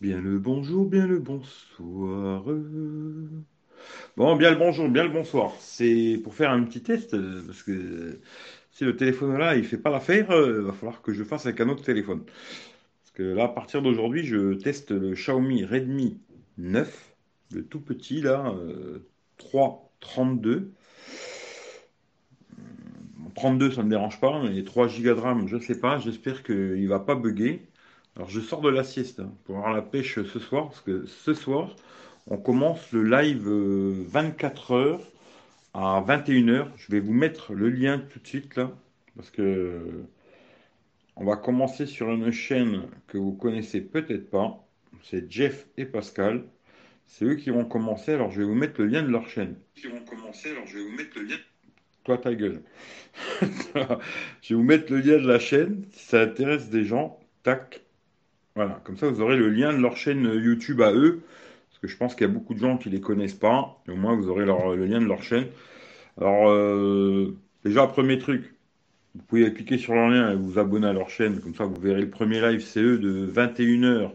Bien le bonjour, bien le bonsoir. Bon, bien le bonjour, bien le bonsoir. C'est pour faire un petit test, euh, parce que si le téléphone là, il fait pas l'affaire, euh, il va falloir que je fasse avec un autre téléphone. Parce que là, à partir d'aujourd'hui, je teste le Xiaomi Redmi 9, le tout petit là, euh, 332. 32, ça ne me dérange pas, mais 3 Go de RAM, je ne sais pas. J'espère qu'il ne va pas bugger. Alors, je sors de la sieste hein, pour avoir la pêche ce soir, parce que ce soir, on commence le live 24 h à 21 h Je vais vous mettre le lien tout de suite là, parce que on va commencer sur une chaîne que vous connaissez peut-être pas. C'est Jeff et Pascal. C'est eux qui vont commencer. Alors, je vais vous mettre le lien de leur chaîne. Qui vont commencer. Alors, je vais vous mettre le lien. Toi, ta gueule. je vais vous mettre le lien de la chaîne. Si ça intéresse des gens, tac. Voilà. Comme ça, vous aurez le lien de leur chaîne YouTube à eux. Parce que je pense qu'il y a beaucoup de gens qui ne les connaissent pas. Au moins, vous aurez le lien de leur chaîne. Alors, euh, déjà, premier truc. Vous pouvez cliquer sur leur lien et vous abonner à leur chaîne. Comme ça, vous verrez le premier live CE de 21h.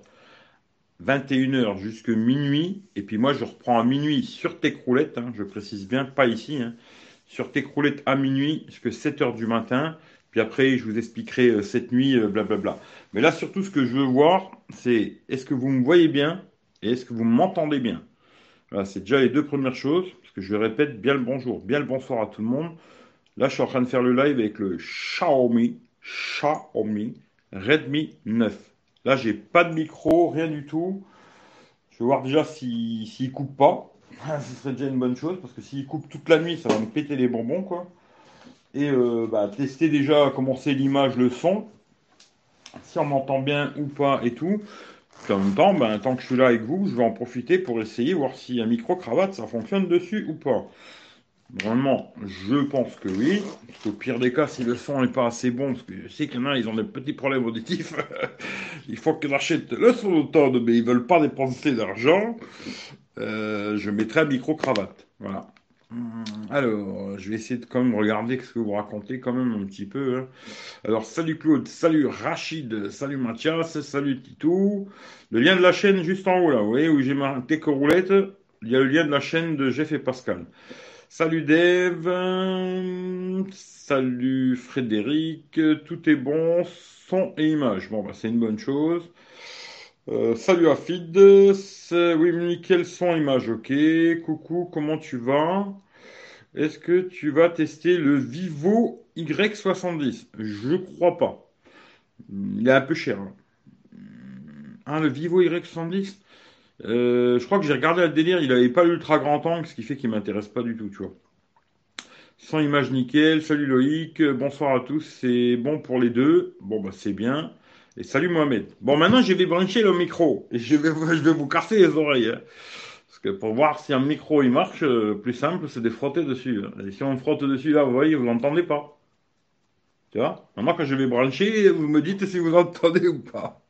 21h jusqu'à minuit. Et puis moi, je reprends à minuit sur tes. Hein, je précise bien, pas ici. Hein sur tes à minuit jusqu'à 7 heures du matin. Puis après, je vous expliquerai euh, cette nuit, euh, blablabla. Mais là, surtout, ce que je veux voir, c'est est-ce que vous me voyez bien et est-ce que vous m'entendez bien? Voilà, c'est déjà les deux premières choses. Parce que je répète bien le bonjour, bien le bonsoir à tout le monde. Là, je suis en train de faire le live avec le Xiaomi, Xiaomi Redmi 9. Là, j'ai pas de micro, rien du tout. Je vais voir déjà s'il si, coupe pas. Ce serait déjà une bonne chose parce que s'il coupe toute la nuit, ça va me péter les bonbons quoi. Et euh, bah, tester déjà comment c'est l'image, le son, si on m'entend bien ou pas et tout. en même temps, ben, tant que je suis là avec vous, je vais en profiter pour essayer, voir si un micro-cravate ça fonctionne dessus ou pas. Normalement, je pense que oui. Parce qu'au pire des cas, si le son n'est pas assez bon, parce que je sais qu'il y en a, ils ont des petits problèmes auditifs, il faut qu'ils achètent le son autant, mais ils veulent pas dépenser d'argent. Euh, je mettrai un micro-cravate. Voilà. Hum, alors, je vais essayer de quand même regarder ce que vous racontez quand même un petit peu. Hein. Alors, salut Claude, salut Rachid, salut Mathias, salut Titou. Le lien de la chaîne juste en haut là, vous voyez où j'ai marqué roulette, il y a le lien de la chaîne de Jeff et Pascal. Salut Dave, salut Frédéric, tout est bon, son et image. Bon, bah, c'est une bonne chose. Euh, salut Afid, oui nickel son image, ok. Coucou, comment tu vas? Est-ce que tu vas tester le Vivo Y70 Je crois pas. Il est un peu cher. Hein, hein le Vivo Y70 euh, Je crois que j'ai regardé le délire, il n'avait pas l'ultra grand angle, ce qui fait qu'il m'intéresse pas du tout, tu vois. Sans image nickel, salut Loïc, bonsoir à tous, c'est bon pour les deux. Bon bah c'est bien. Et salut Mohamed. Bon, maintenant, je vais brancher le micro. Et je vais, je vais vous casser les oreilles. Hein. Parce que pour voir si un micro il marche, le euh, plus simple, c'est de frotter dessus. Hein. Et si on frotte dessus, là, vous voyez, vous n'entendez pas. Tu vois? Maintenant, quand je vais brancher, vous me dites si vous entendez ou pas.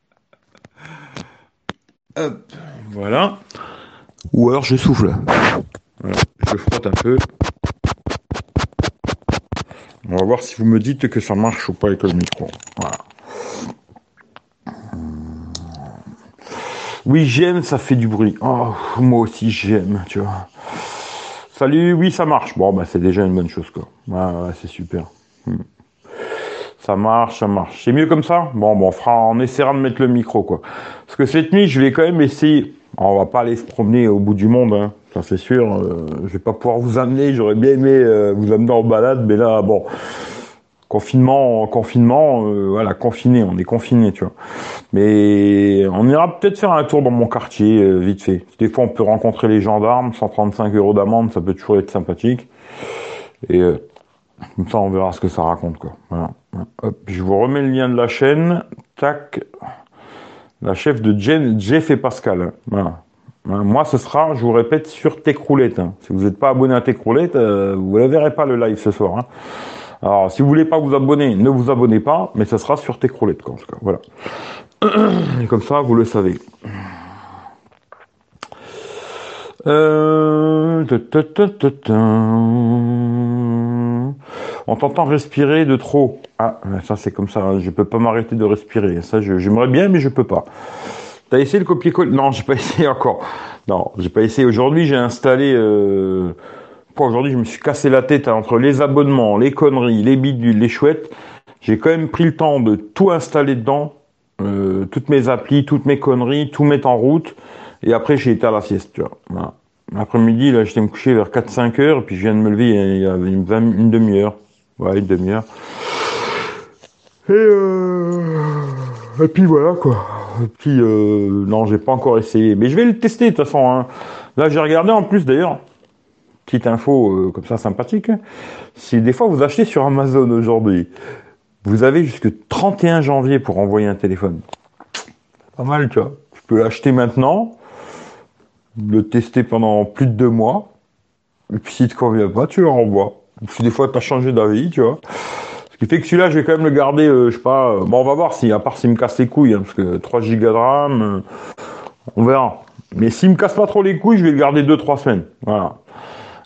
Hop, voilà. Ou alors je souffle. Voilà. Je frotte un peu. On va voir si vous me dites que ça marche ou pas avec le micro. Voilà. Oui, j'aime, ça fait du bruit. Oh, moi aussi j'aime, tu vois. Salut, oui, ça marche. Bon, bah, c'est déjà une bonne chose, quoi. Ouais, c'est super. Hmm. Ça marche, ça marche. C'est mieux comme ça? Bon, bon, on fera, essaiera de mettre le micro, quoi. Parce que cette nuit, je vais quand même essayer. On va pas aller se promener au bout du monde, hein. ça c'est sûr. Euh, je vais pas pouvoir vous amener. J'aurais bien aimé euh, vous amener en balade, mais là, bon, confinement, confinement, euh, voilà, confiné, on est confiné, tu vois. Mais on ira peut-être faire un tour dans mon quartier, euh, vite fait. Des fois, on peut rencontrer les gendarmes, 135 euros d'amende, ça peut toujours être sympathique. Et euh, comme ça, on verra ce que ça raconte, quoi. Voilà. Hop, je vous remets le lien de la chaîne. Tac. La chef de Jeff et Pascal. Voilà. Moi, ce sera, je vous répète, sur Techroulette. Hein. Si vous n'êtes pas abonné à Techroulette, vous ne verrez pas le live ce soir. Hein. Alors, si vous voulez pas vous abonner, ne vous abonnez pas, mais ça sera sur Techroulette, en cas. Voilà. Comme ça, vous le savez. Euh... On t'entend respirer de trop. Ah, ça c'est comme ça. Je peux pas m'arrêter de respirer. Ça, j'aimerais bien, mais je peux pas. T'as essayé le copier-coller? Non, j'ai pas essayé encore. Non, j'ai pas essayé. Aujourd'hui, j'ai installé. Euh... aujourd'hui, je me suis cassé la tête entre les abonnements, les conneries, les bidules, les chouettes. J'ai quand même pris le temps de tout installer dedans, euh, toutes mes applis, toutes mes conneries, tout mettre en route. Et après, j'ai été à la sieste, tu vois. Voilà. L'après-midi, là, j'étais me coucher vers 4-5 heures, puis je viens de me lever il y a une, une demi-heure. Ouais, une demi-heure. Et, euh... et puis voilà, quoi. Et puis, euh... non, j'ai pas encore essayé. Mais je vais le tester, de toute façon. Hein. Là, j'ai regardé en plus, d'ailleurs, petite info euh, comme ça sympathique. Si des fois vous achetez sur Amazon aujourd'hui, vous avez jusque 31 janvier pour envoyer un téléphone. Pas mal, tu vois. Tu peux l'acheter maintenant, le tester pendant plus de deux mois, et puis s'il te convient pas, tu le renvoies. Si des fois tu as changé d'avis, tu vois. Ce qui fait que celui-là, je vais quand même le garder, euh, je sais pas. Euh, bon, on va voir si, à part s'il me casse les couilles, hein, parce que 3 Go de RAM, euh, on verra. Mais s'il me casse pas trop les couilles, je vais le garder 2-3 semaines. Voilà.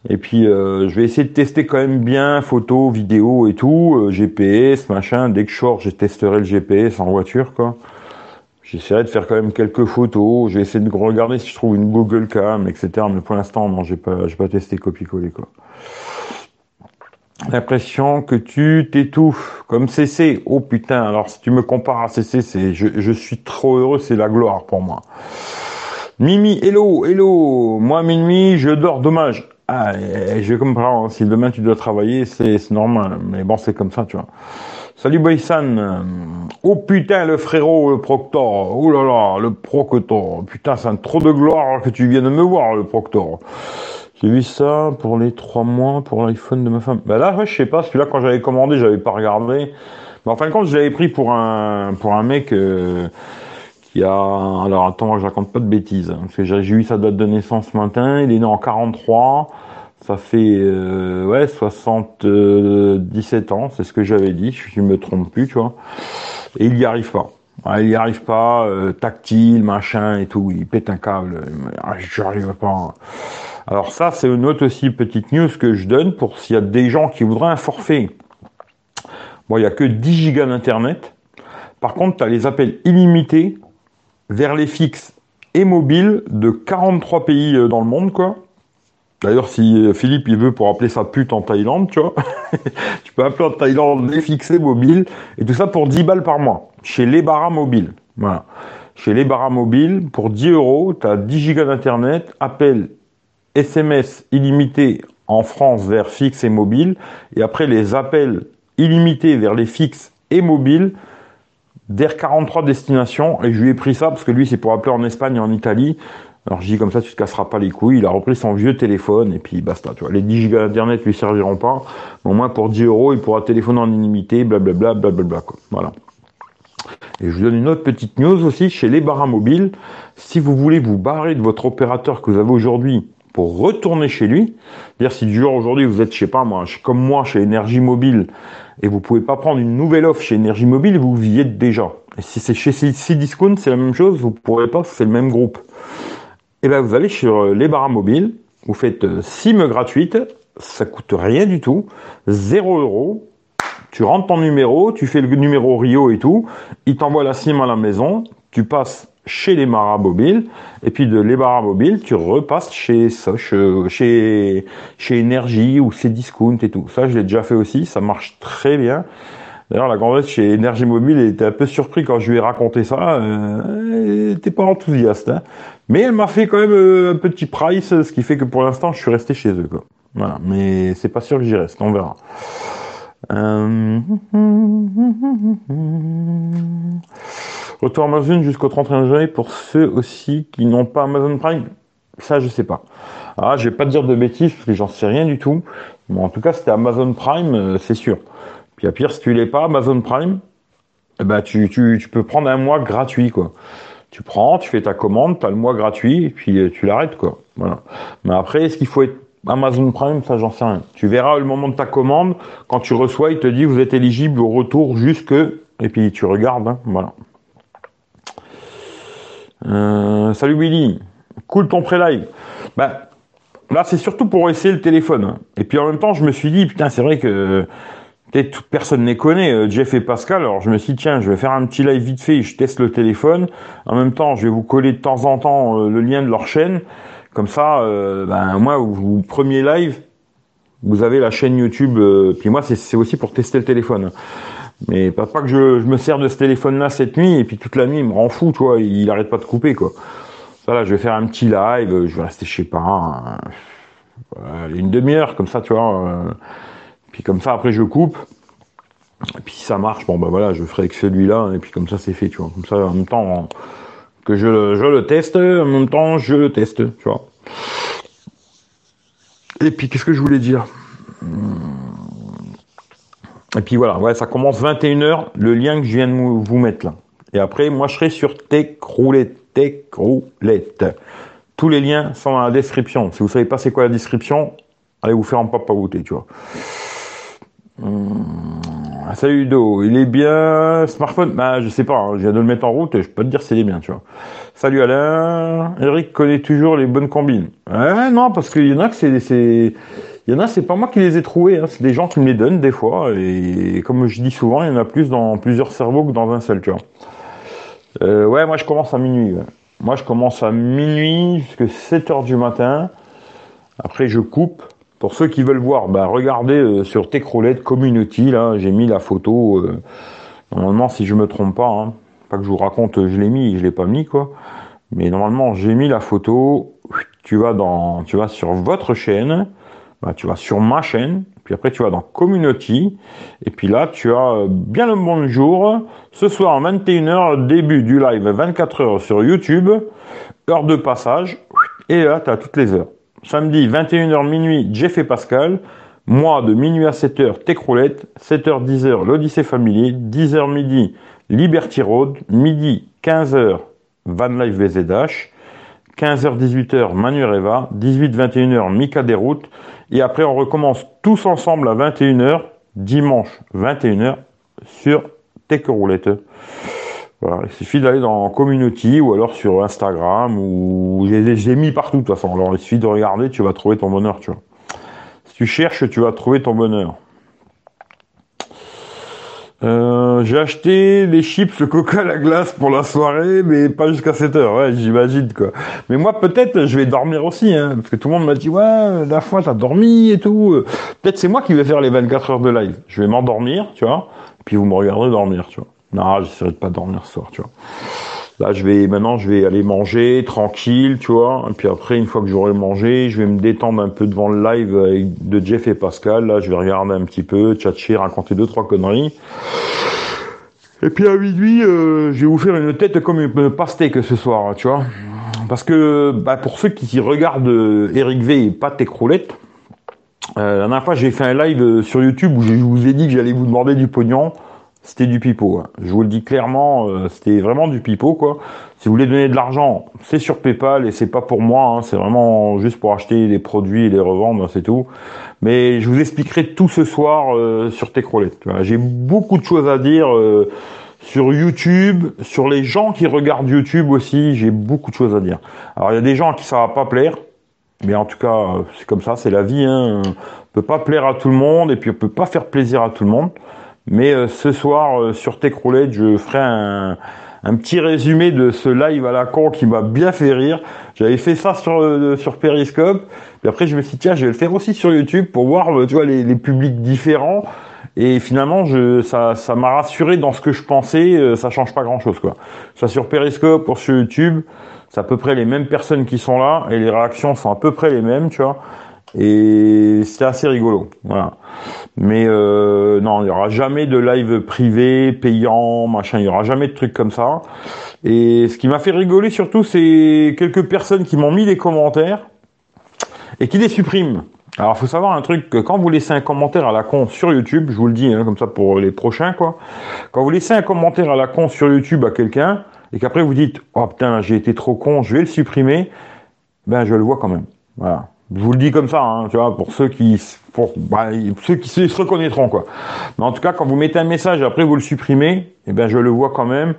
Et puis euh, je vais essayer de tester quand même bien photo, vidéo et tout, euh, GPS, machin. Dès que je sors, je testerai le GPS en voiture, quoi. J'essaierai de faire quand même quelques photos. Je vais essayer de regarder si je trouve une Google Cam, etc. Mais pour l'instant, non, j'ai pas, j'ai pas testé copier-coller, quoi. L'impression que tu t'étouffes comme CC. Oh putain, alors si tu me compares à CC, c'est, je, je suis trop heureux, c'est la gloire pour moi. Mimi, hello, hello. Moi, minuit, je dors, dommage. Ah, je comprends. Si demain tu dois travailler, c'est normal. Mais bon, c'est comme ça, tu vois. Salut Boysan. Oh putain, le frérot, le proctor. Oh là là, le proctor. Putain, c'est trop de gloire que tu viennes de me voir, le proctor. J'ai vu ça pour les trois mois pour l'iPhone de ma femme. Bah là, ouais, je sais pas. Celui-là, quand j'avais commandé, j'avais pas regardé. Mais en fin de compte, je pris pour un pour un mec. Euh, qui a alors attends je raconte pas de bêtises hein, j'ai eu sa date de naissance ce matin il est né en 43 ça fait euh, ouais 77 ans c'est ce que j'avais dit je ne me trompe plus tu vois. Et il y arrive pas. Il y arrive pas euh, tactile machin et tout il pète un câble ah, je arrive pas alors ça c'est une autre aussi petite news que je donne pour s'il y a des gens qui voudraient un forfait. Bon il y a que 10 gigas d'internet. Par contre tu as les appels illimités vers les fixes et mobiles de 43 pays euh, dans le monde, quoi. D'ailleurs, si euh, Philippe il veut pour appeler sa pute en Thaïlande, tu vois, tu peux appeler en Thaïlande les fixés mobiles et tout ça pour 10 balles par mois chez les Barra Mobile. Voilà. Chez les Barra Mobile, pour 10 euros, tu as 10 gigas d'internet, appel SMS illimité en France vers fixe et mobile, et après les appels illimités vers les fixes et mobiles d'Air 43 destination et je lui ai pris ça parce que lui c'est pour appeler en Espagne et en Italie. Alors je dis comme ça tu te casseras pas les couilles, il a repris son vieux téléphone et puis basta, tu vois. Les 10 gigas d'internet lui serviront pas, au moins pour 10 euros il pourra téléphoner en illimité, blablabla, blablabla, quoi. Voilà. Et je vous donne une autre petite news aussi chez les barras mobiles. Si vous voulez vous barrer de votre opérateur que vous avez aujourd'hui pour retourner chez lui, dire si du jour aujourd'hui vous êtes, je sais pas moi, comme moi chez Énergie Mobile et vous pouvez pas prendre une nouvelle offre chez Énergie Mobile, vous y êtes déjà. Et si c'est chez Cdiscount, c'est la même chose, vous pourrez pas, c'est le même groupe. Et ben vous allez sur euh, les barres mobiles, vous faites euh, SIM gratuite, ça coûte rien du tout, 0 euros. Tu rentres ton numéro, tu fais le numéro Rio et tout, il t'envoie la SIM à la maison, tu passes chez les Maras Mobiles, et puis de les Maras Mobiles, tu repasses chez euh, chez, chez Energy ou Cdiscount et tout. Ça, je l'ai déjà fait aussi, ça marche très bien. D'ailleurs, la grandesse chez Énergie Mobile était un peu surpris quand je lui ai raconté ça. Euh, elle n'était pas enthousiaste. Hein. Mais elle m'a fait quand même euh, un petit price, ce qui fait que pour l'instant, je suis resté chez eux. Quoi. Voilà. Mais c'est pas sûr que j'y reste, on verra. Euh... Retour Amazon jusqu'au 31 janvier pour ceux aussi qui n'ont pas Amazon Prime. Ça, je sais pas. Ah, je vais pas te dire de bêtises parce que j'en sais rien du tout. Mais en tout cas, c'était Amazon Prime, euh, c'est sûr. Puis à pire, si tu l'es pas, Amazon Prime, eh ben, tu, tu, tu, peux prendre un mois gratuit, quoi. Tu prends, tu fais ta commande, tu as le mois gratuit, et puis euh, tu l'arrêtes, quoi. Voilà. Mais après, est-ce qu'il faut être Amazon Prime, ça j'en sais rien. Tu verras le moment de ta commande, quand tu reçois, il te dit vous êtes éligible au retour jusque, et puis tu regardes, hein, voilà. Euh, salut Willy, cool ton pré-live. Bah, là c'est surtout pour essayer le téléphone. Et puis en même temps, je me suis dit, putain, c'est vrai que peut-être personne ne les connaît, euh, Jeff et Pascal. Alors je me suis dit, tiens, je vais faire un petit live vite fait, je teste le téléphone. En même temps, je vais vous coller de temps en temps euh, le lien de leur chaîne. Comme ça, ben, moi, vous, premier live, vous avez la chaîne YouTube. puis moi, c'est aussi pour tester le téléphone. Mais pas, pas que je, me sers de ce téléphone-là cette nuit et puis toute la nuit, il me rend fou, tu vois. Il, arrête pas de couper, quoi. Ça, là, je vais faire un petit live. Je vais rester, je sais pas, une demi-heure, comme ça, tu vois. Puis comme ça, après, je coupe. Et puis si ça marche, bon ben voilà, je ferai avec celui-là, et puis comme ça c'est fait, tu vois. Comme ça, en même temps que je, le teste, en même temps je le teste, tu vois. Et puis qu'est-ce que je voulais dire? Et puis voilà, ouais, ça commence 21h, le lien que je viens de vous mettre là. Et après, moi je serai sur Techroulette, Techroulette. Tous les liens sont dans la description. Si vous savez pas c'est quoi la description, allez vous faire un papa goûter, tu vois. Hum, salut Udo, il est bien smartphone? Bah je sais pas, hein, je viens de le mettre en route, je peux te dire s'il est bien, tu vois. Salut Alain, Eric connaît toujours les bonnes combines. Non, parce qu'il y en a que c'est, il y en a, c'est pas moi qui les ai trouvés, hein, c'est des gens qui me les donnent des fois, et comme je dis souvent, il y en a plus dans plusieurs cerveaux que dans un seul, tu vois. Euh, ouais, moi je commence à minuit. Moi je commence à minuit jusqu'à 7 heures du matin. Après je coupe pour ceux qui veulent voir, bah, regardez euh, sur Techroulette Community, là, j'ai mis la photo. Euh, normalement, si je me trompe pas, hein, pas que je vous raconte, je l'ai mis, je l'ai pas mis quoi. Mais normalement, j'ai mis la photo. Tu vas dans, tu vas sur votre chaîne, bah, tu vas sur ma chaîne, puis après tu vas dans Community, et puis là tu as euh, bien le bonjour. Ce soir 21h, début du live 24h sur YouTube, heure de passage, et là tu as toutes les heures. Samedi, 21h minuit, Jeff et Pascal. Moi, de minuit à 7h, Techroulette. 7h, 10h, l'Odyssée Familier. 10h midi, Liberty Road. Midi, 15h, Van Life VZH. 15h, 18h, Manureva. 18, 21h, Mika Déroute. Et après, on recommence tous ensemble à 21h, dimanche, 21h, sur Techroulette. Voilà, il suffit d'aller dans Community ou alors sur Instagram ou j'ai mis partout de toute façon. Alors il suffit de regarder, tu vas trouver ton bonheur, tu vois. Si tu cherches, tu vas trouver ton bonheur. Euh, j'ai acheté des chips, le coca, la glace pour la soirée, mais pas jusqu'à 7 heures, ouais, j'imagine quoi. Mais moi peut-être je vais dormir aussi, hein, parce que tout le monde m'a dit ouais, la fois t'as dormi et tout. Peut-être c'est moi qui vais faire les 24 heures de live. Je vais m'endormir, tu vois, puis vous me regarderez dormir, tu vois. Non, j'essaierai de pas dormir ce soir, tu vois. Là, je vais maintenant, je vais aller manger tranquille, tu vois. Et puis après, une fois que j'aurai mangé, je vais me détendre un peu devant le live de Jeff et Pascal. Là, je vais regarder un petit peu, tchatcher, raconter deux trois conneries. Et puis à minuit, euh, je vais vous faire une tête comme une pastèque ce soir, tu vois. Parce que bah, pour ceux qui regardent euh, Eric V et pas Técroulette, euh, la dernière fois j'ai fait un live sur YouTube où je vous ai dit que j'allais vous demander du pognon c'était du pipeau. Hein. Je vous le dis clairement, euh, c'était vraiment du pipeau quoi. Si vous voulez donner de l'argent, c'est sur PayPal et c'est pas pour moi, hein. c'est vraiment juste pour acheter des produits et les revendre, c'est tout. Mais je vous expliquerai tout ce soir euh, sur Techroulette. J'ai beaucoup de choses à dire euh, sur YouTube, sur les gens qui regardent YouTube aussi, j'ai beaucoup de choses à dire. Alors il y a des gens qui ça va pas plaire, mais en tout cas c'est comme ça, c'est la vie. Hein. On peut pas plaire à tout le monde et puis on peut pas faire plaisir à tout le monde. Mais euh, ce soir, euh, sur Techroulette, je ferai un, un, petit résumé de ce live à la con qui m'a bien fait rire. J'avais fait ça sur, euh, sur Periscope. Puis après, je me suis dit, tiens, je vais le faire aussi sur YouTube pour voir, tu vois, les, les publics différents. Et finalement, je, ça, ça m'a rassuré dans ce que je pensais. ça change pas grand-chose, quoi. Ça sur Periscope ou sur YouTube, c'est à peu près les mêmes personnes qui sont là et les réactions sont à peu près les mêmes, tu vois. Et c'est assez rigolo, voilà. Mais euh, non, il n'y aura jamais de live privé, payant, machin, il n'y aura jamais de trucs comme ça. Et ce qui m'a fait rigoler surtout, c'est quelques personnes qui m'ont mis des commentaires et qui les suppriment. Alors, faut savoir un truc, que quand vous laissez un commentaire à la con sur YouTube, je vous le dis, hein, comme ça pour les prochains, quoi. Quand vous laissez un commentaire à la con sur YouTube à quelqu'un, et qu'après vous dites, oh putain, j'ai été trop con, je vais le supprimer, ben, je le vois quand même. Voilà. Je vous le dis comme ça, hein, tu vois, pour ceux qui, pour bah, ceux qui se reconnaîtront quoi. Mais en tout cas, quand vous mettez un message et après vous le supprimez, eh ben je le vois quand même.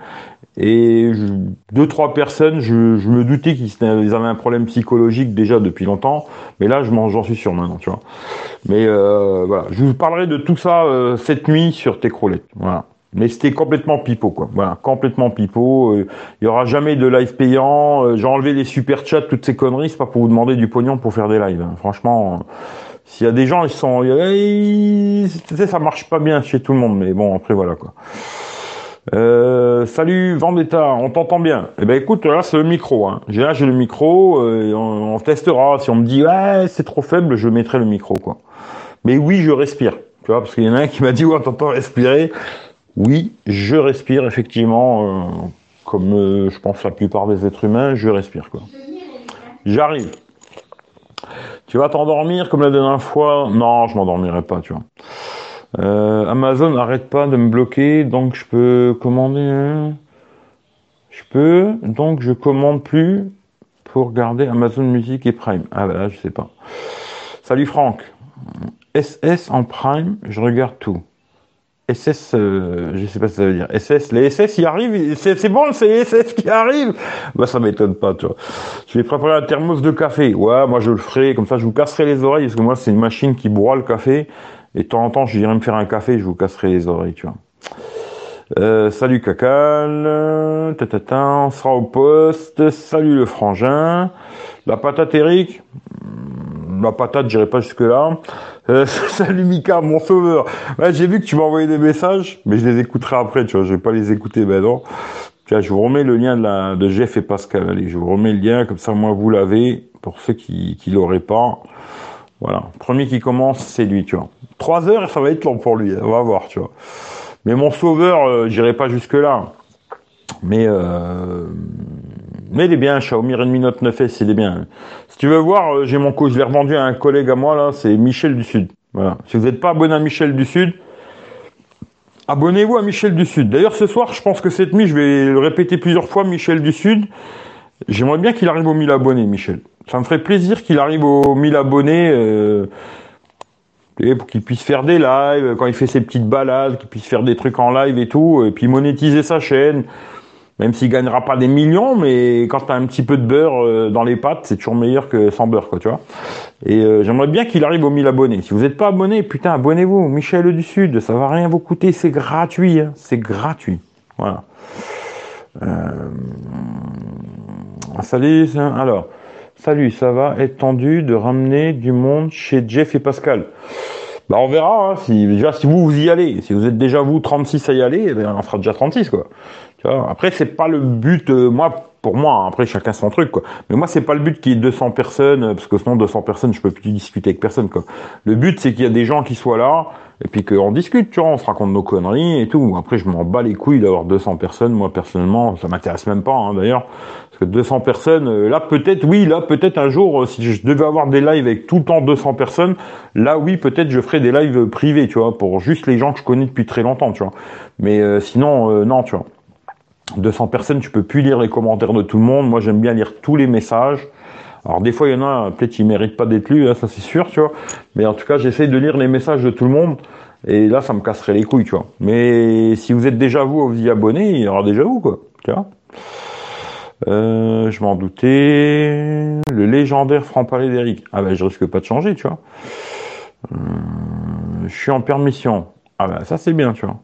Et je- deux, trois personnes, je, je me doutais qu'ils ils avaient un problème psychologique déjà depuis longtemps, mais là, je j'en suis sûr maintenant, tu vois. Mais euh, voilà, je vous parlerai de tout ça euh, cette nuit sur Techroulette. Voilà. Mais c'était complètement pipeau, quoi. Voilà, complètement pipeau. Euh, Il y aura jamais de live payant. Euh, J'ai enlevé les super chats, toutes ces conneries. C'est pas pour vous demander du pognon pour faire des lives. hein. Franchement, euh, s'il y a des gens, ils sont, ils- tu sais, ça marche pas bien chez tout le monde. Mais bon, après voilà quoi. Euh, salut Vendetta, on t'entend bien. Eh ben écoute, là c'est le micro. Hein. J'ai là j'ai le micro. euh, on, on testera. Si on me dit ouais c'est trop faible, je mettrai le micro quoi. Mais oui, je respire. Tu vois, parce qu'il y en a un qui m'a dit ouais t'entends respirer. Oui, je respire effectivement, euh, comme euh, je pense la plupart des êtres humains, je respire quoi. J'arrive. Tu vas t'endormir comme la dernière fois Non, je m'endormirai pas, tu vois. Euh, Amazon arrête pas de me bloquer, donc je peux commander. Je peux, donc je commande plus pour garder Amazon Music et Prime. Ah bah là, je sais pas. Salut Franck. SS en Prime, je regarde tout. SS, euh, je sais pas ce que ça veut dire. SS, les SS y arrivent, c'est bon, c'est les SS qui arrivent. Bah ça m'étonne pas, tu vois. Je vais préparer un thermos de café. Ouais, moi je le ferai, comme ça je vous casserai les oreilles, parce que moi c'est une machine qui broie le café. Et de temps en temps, je dirais me faire un café, je vous casserai les oreilles, tu vois. Euh, salut Cacal, tatata, on sera au poste. Salut le frangin. La patate Eric, La patate, j'irai pas jusque là. Euh, salut Mika, mon sauveur. J'ai vu que tu m'as envoyé des messages, mais je les écouterai après, tu vois. Je vais pas les écouter, non. Tiens, je vous remets le lien de, la, Jeff et Pascal. Allez, je vous remets le lien, comme ça, moi, vous l'avez, pour ceux qui, qui l'auraient pas. Voilà. Premier qui commence, c'est lui, tu vois. Trois heures, ça va être long pour lui, on va voir, tu vois. Mais mon sauveur, euh, j'irai pas jusque là. Mais, euh, mais il est bien, Xiaomi Redmi Note 9S, il est bien. Si tu veux voir, euh, j'ai mon co, je l'ai revendu à un collègue à moi, là, c'est Michel du Sud. Voilà. Si vous n'êtes pas abonné à Michel du Sud, abonnez-vous à Michel du Sud. D'ailleurs, ce soir, je pense que cette nuit, je vais le répéter plusieurs fois, Michel du Sud. J'aimerais bien qu'il arrive aux 1000 abonnés, Michel. Ça me ferait plaisir qu'il arrive aux 1000 abonnés, euh, pour qu'il puisse faire des lives, quand il fait ses petites balades, qu'il puisse faire des trucs en live et tout, et puis monétiser sa chaîne. Même s'il gagnera pas des millions, mais quand t'as un petit peu de beurre euh, dans les pâtes, c'est toujours meilleur que sans beurre, quoi, tu vois. Et euh, j'aimerais bien qu'il arrive aux 1000 abonnés. Si vous n'êtes pas abonné, putain, abonnez-vous. Michel du Sud, ça va rien vous coûter, c'est gratuit, hein. c'est gratuit. Voilà. Euh... Salut, alors, salut, ça va être tendu de ramener du monde chez Jeff et Pascal. Bah on verra, hein, si, déjà si vous vous y allez, si vous êtes déjà vous 36 à y aller, eh ben, on fera déjà 36 quoi. Tu vois, après c'est pas le but, euh, moi pour moi, hein, après chacun son truc quoi. Mais moi c'est pas le but qu'il y ait 200 personnes, euh, parce que sinon 200 personnes je peux plus discuter avec personne quoi. Le but c'est qu'il y a des gens qui soient là, et puis qu'on discute, tu vois, on se raconte nos conneries et tout. Après je m'en bats les couilles d'avoir 200 personnes, moi personnellement, ça m'intéresse même pas hein, d'ailleurs. Parce que 200 personnes, euh, là peut-être, oui, là peut-être un jour, si je devais avoir des lives avec tout le temps 200 personnes, là oui, peut-être je ferais des lives privés, tu vois, pour juste les gens que je connais depuis très longtemps, tu vois. Mais sinon, non, tu vois. 200 personnes, tu peux plus lire les commentaires de tout le monde. Moi, j'aime bien lire tous les messages. Alors des fois, il y en a, peut-être ils méritent pas d'être lus, hein, ça c'est sûr, tu vois. Mais en tout cas, j'essaye de lire les messages de tout le monde. Et là, ça me casserait les couilles, tu vois. Mais si vous êtes déjà vous, vous y abonnez, il y aura déjà vous, quoi. Tu vois. Euh, je m'en doutais. Le légendaire franc-parler d'Eric. Ah ben, je risque pas de changer, tu vois. Euh, je suis en permission. Ah ben, ça c'est bien, tu vois.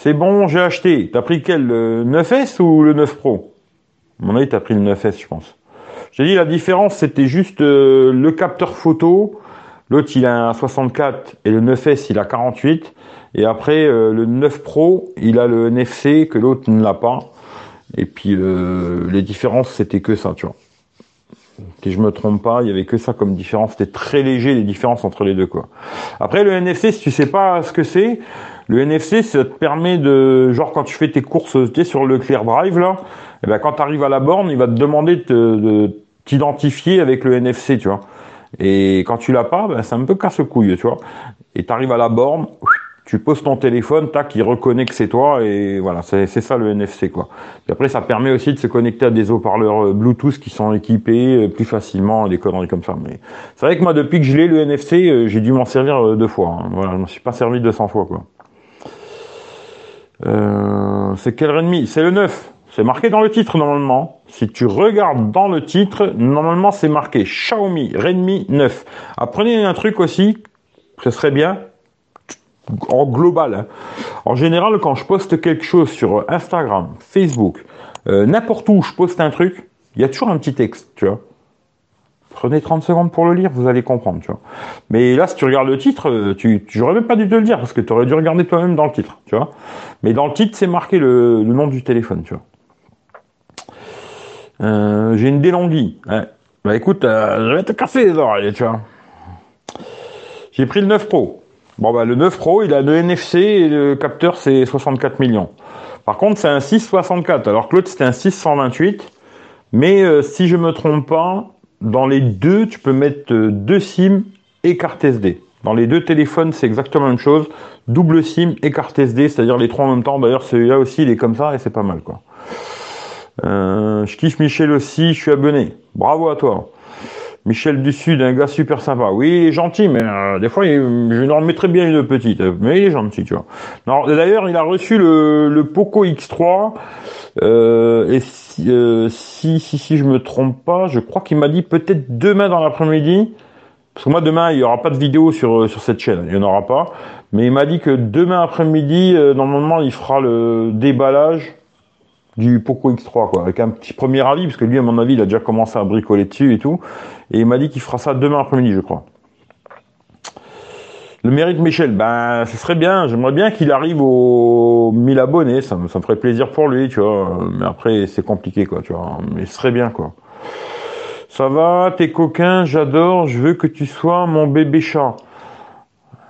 C'est bon, j'ai acheté. T'as pris quel Le 9S ou le 9 Pro? Mon avis, t'as pris le 9S, je pense. J'ai dit la différence, c'était juste euh, le capteur photo. L'autre, il a un 64 et le 9S, il a 48. Et après, euh, le 9 Pro, il a le NFC que l'autre ne l'a pas. Et puis, les différences, c'était que ça, tu vois. Si je me trompe pas, il y avait que ça comme différence. C'était très léger les différences entre les deux, quoi. Après, le NFC, si tu sais pas ce que c'est, le NFC, ça te permet de, genre, quand tu fais tes courses, sur le Clear Drive, là, et ben, quand tu arrives à la borne, il va te demander de, t'identifier avec le NFC, tu vois. Et quand tu l'as pas, ben, c'est un peu casse-couille, tu vois. Et tu arrives à la borne, tu poses ton téléphone, tac, il reconnaît que c'est toi, et voilà, c'est ça le NFC, quoi. Et après, ça permet aussi de se connecter à des haut-parleurs euh, Bluetooth qui sont équipés euh, plus facilement, des conneries comme ça. Mais c'est vrai que moi, depuis que je l'ai, le NFC, euh, j'ai dû m'en servir deux fois. hein. Voilà, je m'en suis pas servi 200 fois, quoi. Euh, c'est quel Redmi C'est le 9. C'est marqué dans le titre normalement. Si tu regardes dans le titre, normalement c'est marqué Xiaomi Redmi 9. Apprenez un truc aussi, ce serait bien, en global. En général, quand je poste quelque chose sur Instagram, Facebook, euh, n'importe où je poste un truc, il y a toujours un petit texte, tu vois. Prenez 30 secondes pour le lire, vous allez comprendre, tu vois. Mais là, si tu regardes le titre, euh, tu, j'aurais même pas dû te le dire, parce que tu aurais dû regarder toi-même dans le titre, tu vois. Mais dans le titre, c'est marqué le, nom du téléphone, tu vois. Euh, j'ai une délanguille. Bah écoute, je vais te casser les oreilles, tu vois. J'ai pris le 9 Pro. Bon bah le 9 Pro, il a le NFC et le capteur c'est 64 millions. Par contre, c'est un 664, alors que l'autre c'était un 628. Mais euh, si je me trompe pas, dans les deux, tu peux mettre euh, deux SIM et carte SD. Dans les deux téléphones, c'est exactement la même chose. Double SIM et carte SD, c'est-à-dire les trois en même temps. D'ailleurs, celui-là aussi, il est comme ça et c'est pas mal, quoi. Euh, je kiffe Michel aussi, je suis abonné. Bravo à toi. Michel du Sud, un gars super sympa. Oui, gentil, mais euh, des fois, je lui en mettrais bien une petite. Mais il est gentil, tu vois. D'ailleurs, il a reçu le, le Poco X3. Euh, et euh, si, si, si, je me trompe pas, je crois qu'il m'a dit peut-être demain dans l'après-midi. Parce que moi, demain, il y aura pas de vidéo sur, sur cette chaîne. Il n'y en aura pas. Mais il m'a dit que demain après-midi, normalement, il fera le déballage du Poco X3, quoi, avec un petit premier avis, parce que lui, à mon avis, il a déjà commencé à bricoler dessus et tout. Et il m'a dit qu'il fera ça demain après-midi, je crois. Le mérite Michel, ben, ce serait bien. J'aimerais bien qu'il arrive aux 1000 abonnés. Ça me, ferait plaisir pour lui, tu vois. Mais après, c'est compliqué, quoi, tu vois. Mais ce serait bien, quoi. Ça va, t'es coquin, j'adore, je veux que tu sois mon bébé chat.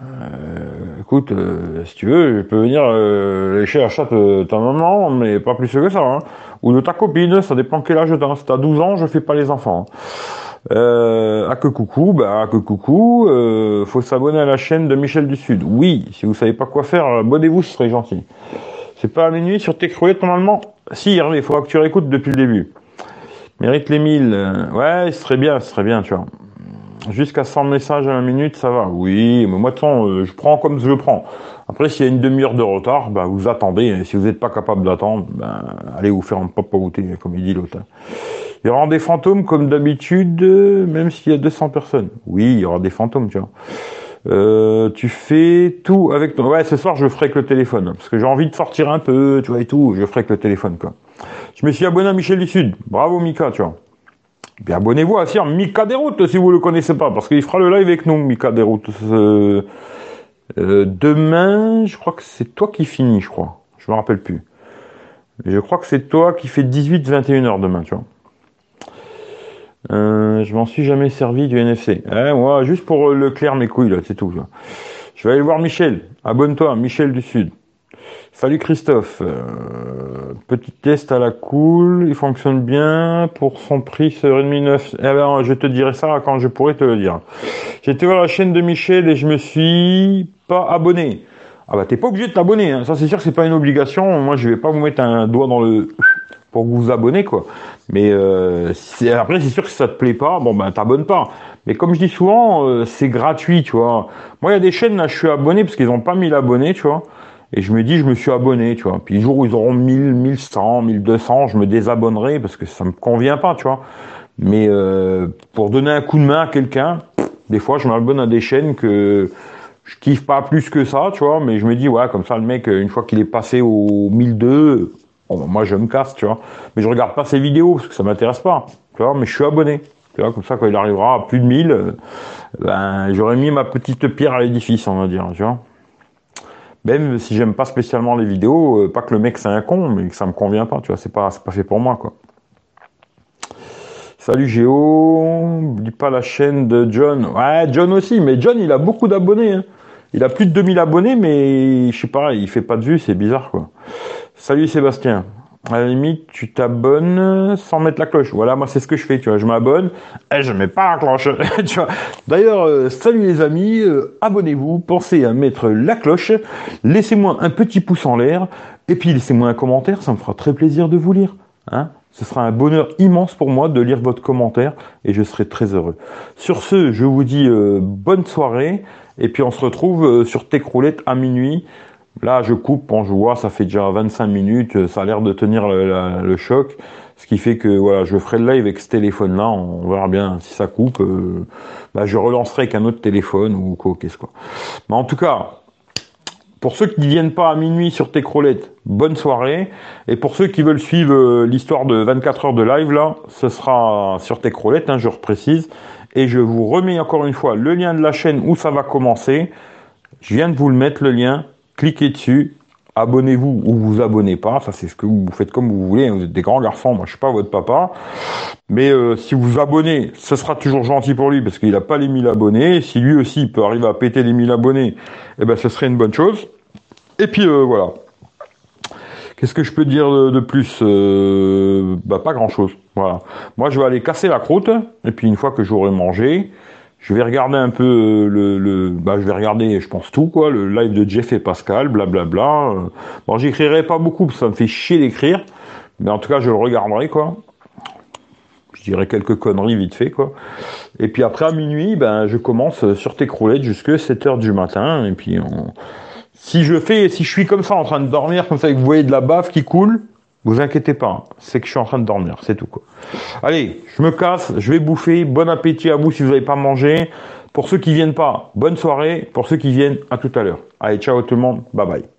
Euh, écoute, euh, si tu veux, je peux venir euh, lécher la chatte de ta maman, mais pas plus que ça. Hein. Ou de ta copine, ça dépend quel âge t'as. Si t'as 12 ans, je fais pas les enfants. Euh, à que coucou, bah à que coucou, euh, faut s'abonner à la chaîne de Michel du Sud. Oui, si vous savez pas quoi faire, abonnez-vous, ce serait gentil. C'est pas à minuit sur tes crevettes normalement? Si, Hervé, faudra que tu réécoutes depuis le début. Mérite les 1000. Ouais, ce serait bien, ce serait bien, tu vois. Jusqu'à 100 messages à la minute, ça va. Oui, mais moi, de toute façon, je prends comme je le prends. Après, s'il y a une demi-heure de retard, bah, vous attendez. Si vous n'êtes pas capable d'attendre, bah, allez vous faire un goûter, comme il dit l'autre. Il y aura des fantômes comme d'habitude, même s'il y a 200 personnes. Oui, il y aura des fantômes, tu vois. Euh, tu fais tout avec ton... Ouais, ce soir, je ferai que le téléphone. Parce que j'ai envie de sortir un peu, tu vois, et tout. Je ferai que le téléphone, quoi. Je me suis abonné à Michel du Sud. Bravo, Mika, tu vois. Bien, abonnez-vous à Sir Mika Desroutes si vous le connaissez pas, parce qu'il fera le live avec nous, Mika Desroutes. Euh, euh, demain, je crois que c'est toi qui finis, je crois. Je me rappelle plus. Je crois que c'est toi qui fais 18-21 heures demain, tu vois. Euh, je m'en suis jamais servi du NFC. Eh, moi, juste pour le clair mes couilles, là, c'est tout. Je vais aller voir Michel. Abonne-toi, Michel du Sud. Salut Christophe. Euh, petit test à la cool, il fonctionne bien. Pour son prix, ce Redmi 9. Eh ben, je te dirai ça quand je pourrai te le dire. J'étais voir la chaîne de Michel et je me suis pas abonné. Ah bah t'es pas obligé de t'abonner, hein. ça c'est sûr que c'est pas une obligation. Moi je vais pas vous mettre un doigt dans le pour vous abonner quoi. Mais euh, après c'est sûr que si ça te plaît pas, bon ben t'abonnes pas. Mais comme je dis souvent, euh, c'est gratuit, tu vois. Moi il y a des chaînes là je suis abonné parce qu'ils ont pas mis l'abonné, tu vois. Et je me dis, je me suis abonné, tu vois. Puis le jour où ils auront 1000, 1100, 1200, je me désabonnerai parce que ça me convient pas, tu vois. Mais euh, pour donner un coup de main à quelqu'un, des fois, je m'abonne à des chaînes que je kiffe pas plus que ça, tu vois. Mais je me dis, ouais, comme ça, le mec, une fois qu'il est passé au 1002, bon, moi, je me casse, tu vois. Mais je regarde pas ses vidéos parce que ça m'intéresse pas, tu vois. Mais je suis abonné. Tu vois, comme ça, quand il arrivera à plus de 1000, ben, j'aurais mis ma petite pierre à l'édifice, on va dire, tu vois. Même si j'aime pas spécialement les vidéos, euh, pas que le mec c'est un con, mais que ça me convient pas, tu vois, c'est pas, pas fait pour moi, quoi. Salut Géo, dis pas la chaîne de John. Ouais, John aussi, mais John il a beaucoup d'abonnés. Hein. Il a plus de 2000 abonnés, mais je sais pas, il fait pas de vues, c'est bizarre quoi. Salut Sébastien à la limite, tu t'abonnes sans mettre la cloche. Voilà, moi c'est ce que je fais, tu vois, je m'abonne et je mets pas la cloche. D'ailleurs, euh, salut les amis, euh, abonnez-vous, pensez à mettre la cloche, laissez-moi un petit pouce en l'air et puis laissez-moi un commentaire, ça me fera très plaisir de vous lire. Hein ce sera un bonheur immense pour moi de lire votre commentaire et je serai très heureux. Sur ce, je vous dis euh, bonne soirée et puis on se retrouve sur Tech à minuit Là, je coupe, bon, je vois, ça fait déjà 25 minutes, ça a l'air de tenir le, choc, ce qui fait que voilà, je ferai le live avec ce téléphone-là, on verra bien si ça coupe. Euh, bah, je relancerai avec un autre téléphone ou quoi, qu'est-ce quoi. Mais en tout cas, pour ceux qui ne viennent pas à minuit sur Techrolette, bonne soirée. Et pour ceux qui veulent suivre euh, l'histoire de 24 heures de live, là, ce sera sur Techrolette, hein, je reprécise. Et je vous remets encore une fois le lien de la chaîne où ça va commencer. Je viens de vous le mettre, le lien. Cliquez dessus. Abonnez-vous ou vous abonnez pas. Ça, c'est ce que vous faites comme vous voulez. Vous êtes des grands garçons. Moi, je suis pas votre papa. Mais euh, si vous abonnez, ce sera toujours gentil pour lui parce qu'il n'a pas les 1000 abonnés. Si lui aussi peut arriver à péter les 1000 abonnés, eh ben, ce serait une bonne chose. Et puis, euh, voilà. Qu'est-ce que je peux dire de, plus euh, Bah pas grand-chose. Voilà. Moi, je vais aller casser la croûte et puis une fois que j'aurai mangé, je vais regarder un peu euh, le, le, bah je vais regarder, je pense tout quoi, le live de Jeff et Pascal, blablabla. Bla, bla. Bon, j'écrirai pas beaucoup, ça me fait chier d'écrire, mais en tout cas, je le regarderai quoi. Je dirais quelques conneries vite fait quoi. Et puis après à minuit, ben je commence sur tes croulettes jusque 7 heures du matin et puis on si je fais, si je suis comme ça en train de dormir, comme ça, et que vous voyez de la bave qui coule, vous inquiétez pas, c'est que je suis en train de dormir, c'est tout quoi. Allez, je me casse, je vais bouffer. Bon appétit à vous si vous n'avez pas mangé. Pour ceux qui viennent pas, bonne soirée. Pour ceux qui viennent, à tout à l'heure. Allez, ciao tout le monde, bye bye.